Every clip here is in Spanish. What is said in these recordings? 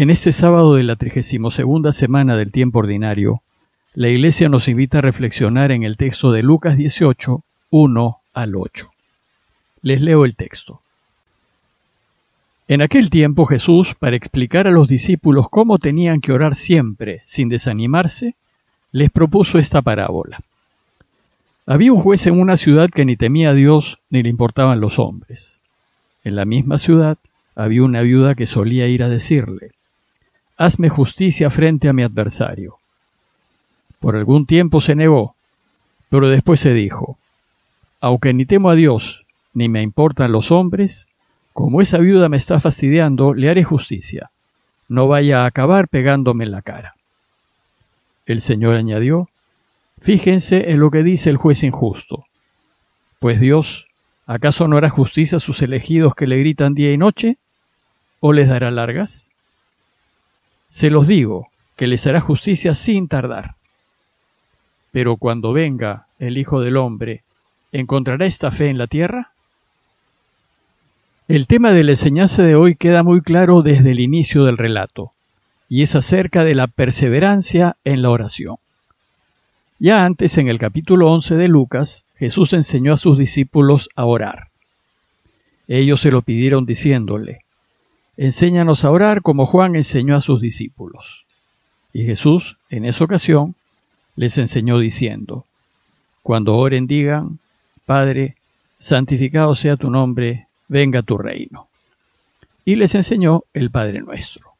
En este sábado de la 32 semana del tiempo ordinario, la Iglesia nos invita a reflexionar en el texto de Lucas 18, 1 al 8. Les leo el texto. En aquel tiempo Jesús, para explicar a los discípulos cómo tenían que orar siempre sin desanimarse, les propuso esta parábola. Había un juez en una ciudad que ni temía a Dios ni le importaban los hombres. En la misma ciudad había una viuda que solía ir a decirle, hazme justicia frente a mi adversario. Por algún tiempo se negó, pero después se dijo, aunque ni temo a Dios, ni me importan los hombres, como esa viuda me está fastidiando, le haré justicia. No vaya a acabar pegándome en la cara. El Señor añadió, Fíjense en lo que dice el juez injusto. Pues Dios, ¿acaso no hará justicia a sus elegidos que le gritan día y noche? ¿O les dará largas? Se los digo, que les hará justicia sin tardar. Pero cuando venga el Hijo del Hombre, ¿encontrará esta fe en la tierra? El tema de la enseñanza de hoy queda muy claro desde el inicio del relato, y es acerca de la perseverancia en la oración. Ya antes, en el capítulo 11 de Lucas, Jesús enseñó a sus discípulos a orar. Ellos se lo pidieron diciéndole, Enséñanos a orar como Juan enseñó a sus discípulos. Y Jesús, en esa ocasión, les enseñó diciendo, Cuando oren digan, Padre, santificado sea tu nombre, venga tu reino. Y les enseñó el Padre nuestro.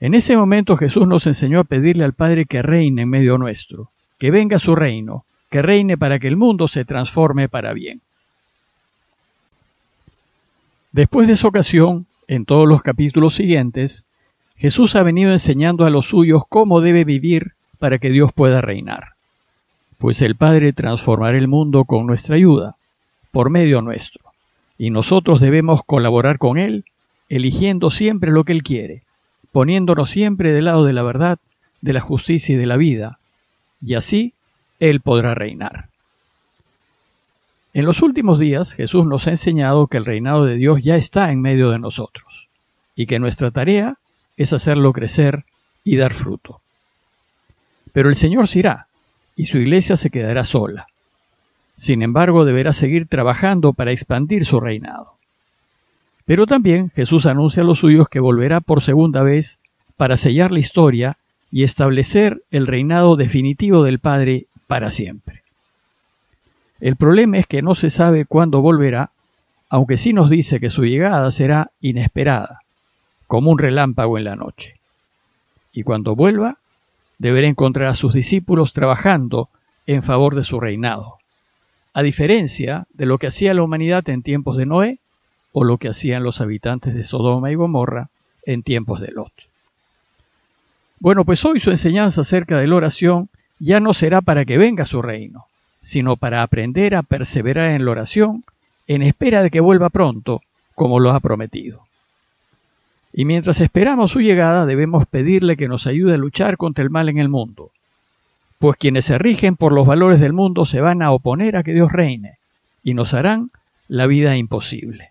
En ese momento Jesús nos enseñó a pedirle al Padre que reine en medio nuestro, que venga su reino, que reine para que el mundo se transforme para bien. Después de esa ocasión, en todos los capítulos siguientes, Jesús ha venido enseñando a los suyos cómo debe vivir para que Dios pueda reinar. Pues el Padre transformará el mundo con nuestra ayuda, por medio nuestro, y nosotros debemos colaborar con Él, eligiendo siempre lo que Él quiere, poniéndonos siempre del lado de la verdad, de la justicia y de la vida, y así Él podrá reinar. En los últimos días Jesús nos ha enseñado que el reinado de Dios ya está en medio de nosotros y que nuestra tarea es hacerlo crecer y dar fruto. Pero el Señor se irá y su iglesia se quedará sola. Sin embargo, deberá seguir trabajando para expandir su reinado. Pero también Jesús anuncia a los suyos que volverá por segunda vez para sellar la historia y establecer el reinado definitivo del Padre para siempre. El problema es que no se sabe cuándo volverá, aunque sí nos dice que su llegada será inesperada, como un relámpago en la noche. Y cuando vuelva, deberá encontrar a sus discípulos trabajando en favor de su reinado, a diferencia de lo que hacía la humanidad en tiempos de Noé o lo que hacían los habitantes de Sodoma y Gomorra en tiempos de Lot. Bueno, pues hoy su enseñanza acerca de la oración ya no será para que venga su reino, sino para aprender a perseverar en la oración en espera de que vuelva pronto, como lo ha prometido. Y mientras esperamos su llegada debemos pedirle que nos ayude a luchar contra el mal en el mundo, pues quienes se rigen por los valores del mundo se van a oponer a que Dios reine y nos harán la vida imposible.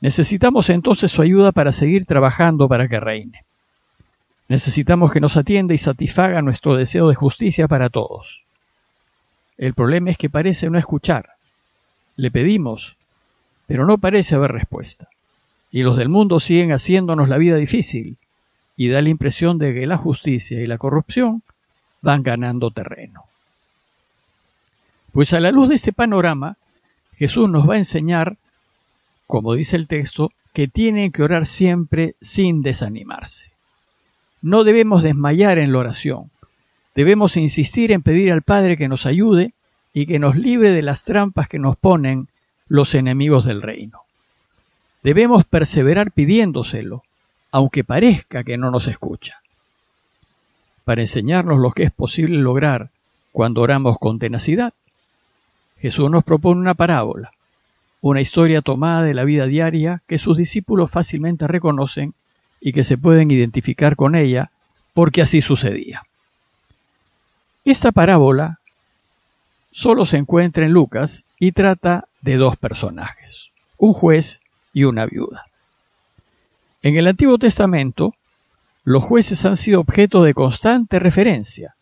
Necesitamos entonces su ayuda para seguir trabajando para que reine. Necesitamos que nos atienda y satisfaga nuestro deseo de justicia para todos. El problema es que parece no escuchar. Le pedimos, pero no parece haber respuesta. Y los del mundo siguen haciéndonos la vida difícil y da la impresión de que la justicia y la corrupción van ganando terreno. Pues a la luz de este panorama, Jesús nos va a enseñar, como dice el texto, que tienen que orar siempre sin desanimarse. No debemos desmayar en la oración, Debemos insistir en pedir al Padre que nos ayude y que nos libre de las trampas que nos ponen los enemigos del reino. Debemos perseverar pidiéndoselo, aunque parezca que no nos escucha. Para enseñarnos lo que es posible lograr cuando oramos con tenacidad, Jesús nos propone una parábola, una historia tomada de la vida diaria que sus discípulos fácilmente reconocen y que se pueden identificar con ella porque así sucedía. Esta parábola solo se encuentra en Lucas y trata de dos personajes, un juez y una viuda. En el Antiguo Testamento, los jueces han sido objeto de constante referencia,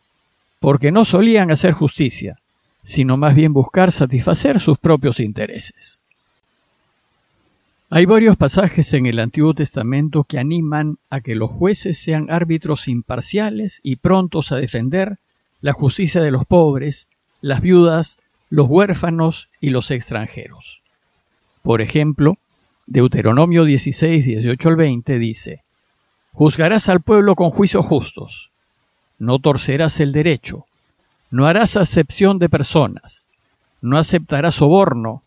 porque no solían hacer justicia, sino más bien buscar satisfacer sus propios intereses. Hay varios pasajes en el Antiguo Testamento que animan a que los jueces sean árbitros imparciales y prontos a defender la justicia de los pobres, las viudas, los huérfanos y los extranjeros. Por ejemplo, Deuteronomio 16, 18 al 20 dice, Juzgarás al pueblo con juicios justos, no torcerás el derecho, no harás acepción de personas, no aceptarás soborno,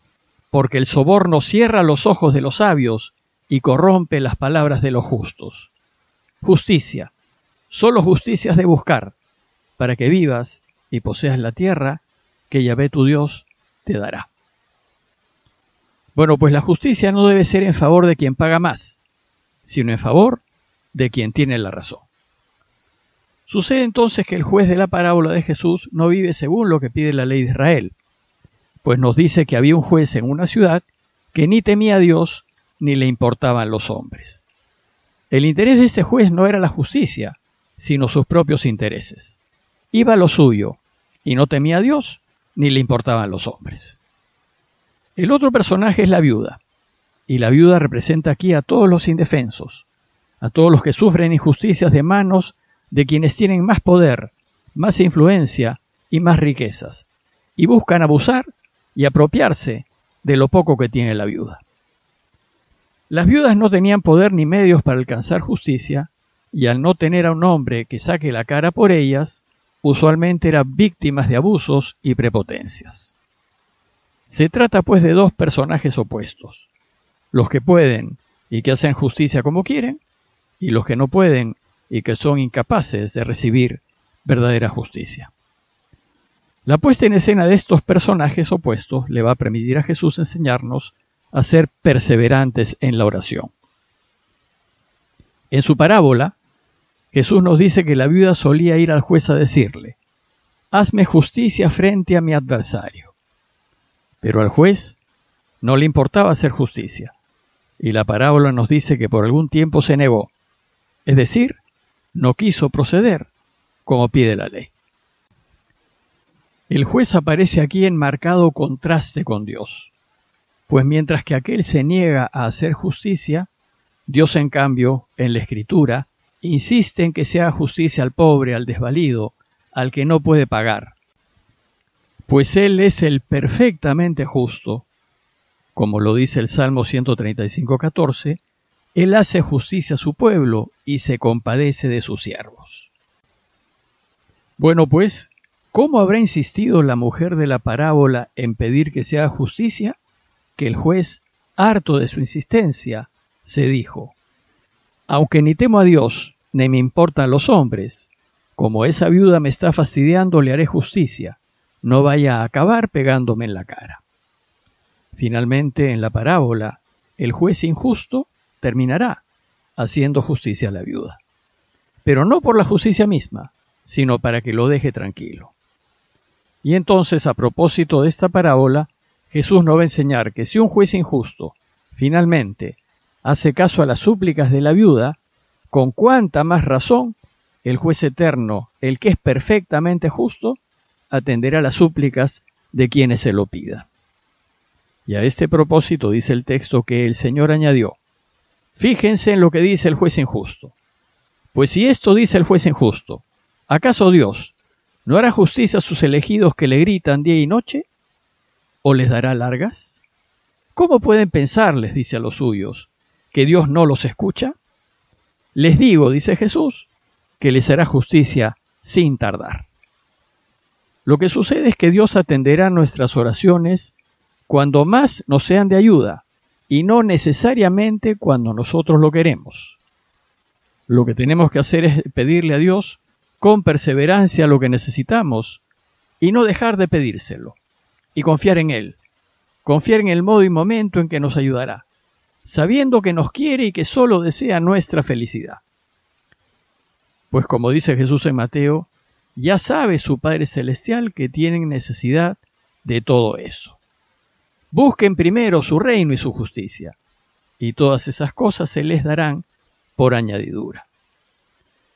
porque el soborno cierra los ojos de los sabios y corrompe las palabras de los justos. Justicia, solo justicia has de buscar, para que vivas y poseas la tierra que Yahvé tu Dios te dará. Bueno, pues la justicia no debe ser en favor de quien paga más, sino en favor de quien tiene la razón. Sucede entonces que el juez de la parábola de Jesús no vive según lo que pide la ley de Israel, pues nos dice que había un juez en una ciudad que ni temía a Dios ni le importaban los hombres. El interés de este juez no era la justicia, sino sus propios intereses. Iba lo suyo, y no temía a Dios ni le importaban los hombres. El otro personaje es la viuda, y la viuda representa aquí a todos los indefensos, a todos los que sufren injusticias de manos de quienes tienen más poder, más influencia y más riquezas, y buscan abusar y apropiarse de lo poco que tiene la viuda. Las viudas no tenían poder ni medios para alcanzar justicia, y al no tener a un hombre que saque la cara por ellas, usualmente eran víctimas de abusos y prepotencias. Se trata pues de dos personajes opuestos, los que pueden y que hacen justicia como quieren, y los que no pueden y que son incapaces de recibir verdadera justicia. La puesta en escena de estos personajes opuestos le va a permitir a Jesús enseñarnos a ser perseverantes en la oración. En su parábola, Jesús nos dice que la viuda solía ir al juez a decirle, Hazme justicia frente a mi adversario. Pero al juez no le importaba hacer justicia, y la parábola nos dice que por algún tiempo se negó, es decir, no quiso proceder como pide la ley. El juez aparece aquí en marcado contraste con Dios, pues mientras que aquel se niega a hacer justicia, Dios en cambio, en la escritura, insiste en que se haga justicia al pobre, al desvalido, al que no puede pagar, pues Él es el perfectamente justo, como lo dice el Salmo 135.14, Él hace justicia a su pueblo y se compadece de sus siervos. Bueno, pues ¿Cómo habrá insistido la mujer de la parábola en pedir que se haga justicia? Que el juez, harto de su insistencia, se dijo, aunque ni temo a Dios, ni me importan los hombres, como esa viuda me está fastidiando, le haré justicia, no vaya a acabar pegándome en la cara. Finalmente, en la parábola, el juez injusto terminará haciendo justicia a la viuda, pero no por la justicia misma, sino para que lo deje tranquilo. Y entonces, a propósito de esta parábola, Jesús nos va a enseñar que si un juez injusto finalmente hace caso a las súplicas de la viuda, con cuánta más razón el juez eterno, el que es perfectamente justo, atenderá las súplicas de quienes se lo pidan. Y a este propósito dice el texto que el Señor añadió, fíjense en lo que dice el juez injusto. Pues si esto dice el juez injusto, ¿acaso Dios, ¿No hará justicia a sus elegidos que le gritan día y noche? ¿O les dará largas? ¿Cómo pueden pensar, les dice a los suyos, que Dios no los escucha? Les digo, dice Jesús, que les hará justicia sin tardar. Lo que sucede es que Dios atenderá nuestras oraciones cuando más nos sean de ayuda y no necesariamente cuando nosotros lo queremos. Lo que tenemos que hacer es pedirle a Dios con perseverancia lo que necesitamos y no dejar de pedírselo y confiar en Él, confiar en el modo y momento en que nos ayudará, sabiendo que nos quiere y que solo desea nuestra felicidad. Pues como dice Jesús en Mateo, ya sabe su Padre Celestial que tienen necesidad de todo eso. Busquen primero su reino y su justicia, y todas esas cosas se les darán por añadidura.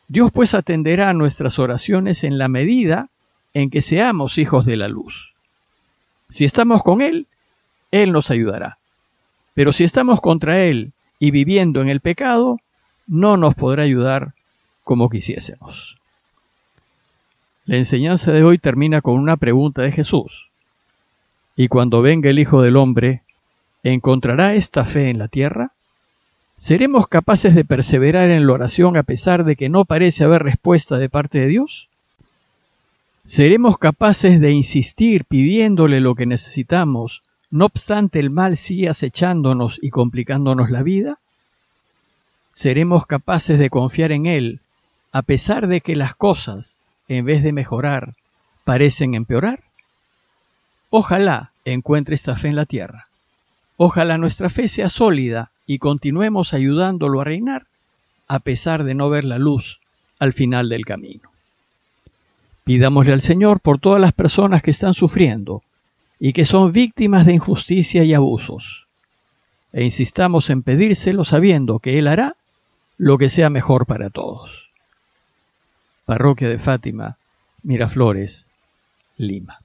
Dios pues atenderá nuestras oraciones en la medida en que seamos hijos de la luz. Si estamos con Él, Él nos ayudará. Pero si estamos contra Él y viviendo en el pecado, no nos podrá ayudar como quisiésemos. La enseñanza de hoy termina con una pregunta de Jesús. Y cuando venga el Hijo del Hombre, ¿encontrará esta fe en la tierra? ¿Seremos capaces de perseverar en la oración a pesar de que no parece haber respuesta de parte de Dios? ¿Seremos capaces de insistir pidiéndole lo que necesitamos, no obstante el mal sigue acechándonos y complicándonos la vida? ¿Seremos capaces de confiar en Él a pesar de que las cosas, en vez de mejorar, parecen empeorar? Ojalá encuentre esta fe en la tierra. Ojalá nuestra fe sea sólida y continuemos ayudándolo a reinar, a pesar de no ver la luz al final del camino. Pidámosle al Señor por todas las personas que están sufriendo y que son víctimas de injusticia y abusos. E insistamos en pedírselo sabiendo que Él hará lo que sea mejor para todos. Parroquia de Fátima, Miraflores, Lima.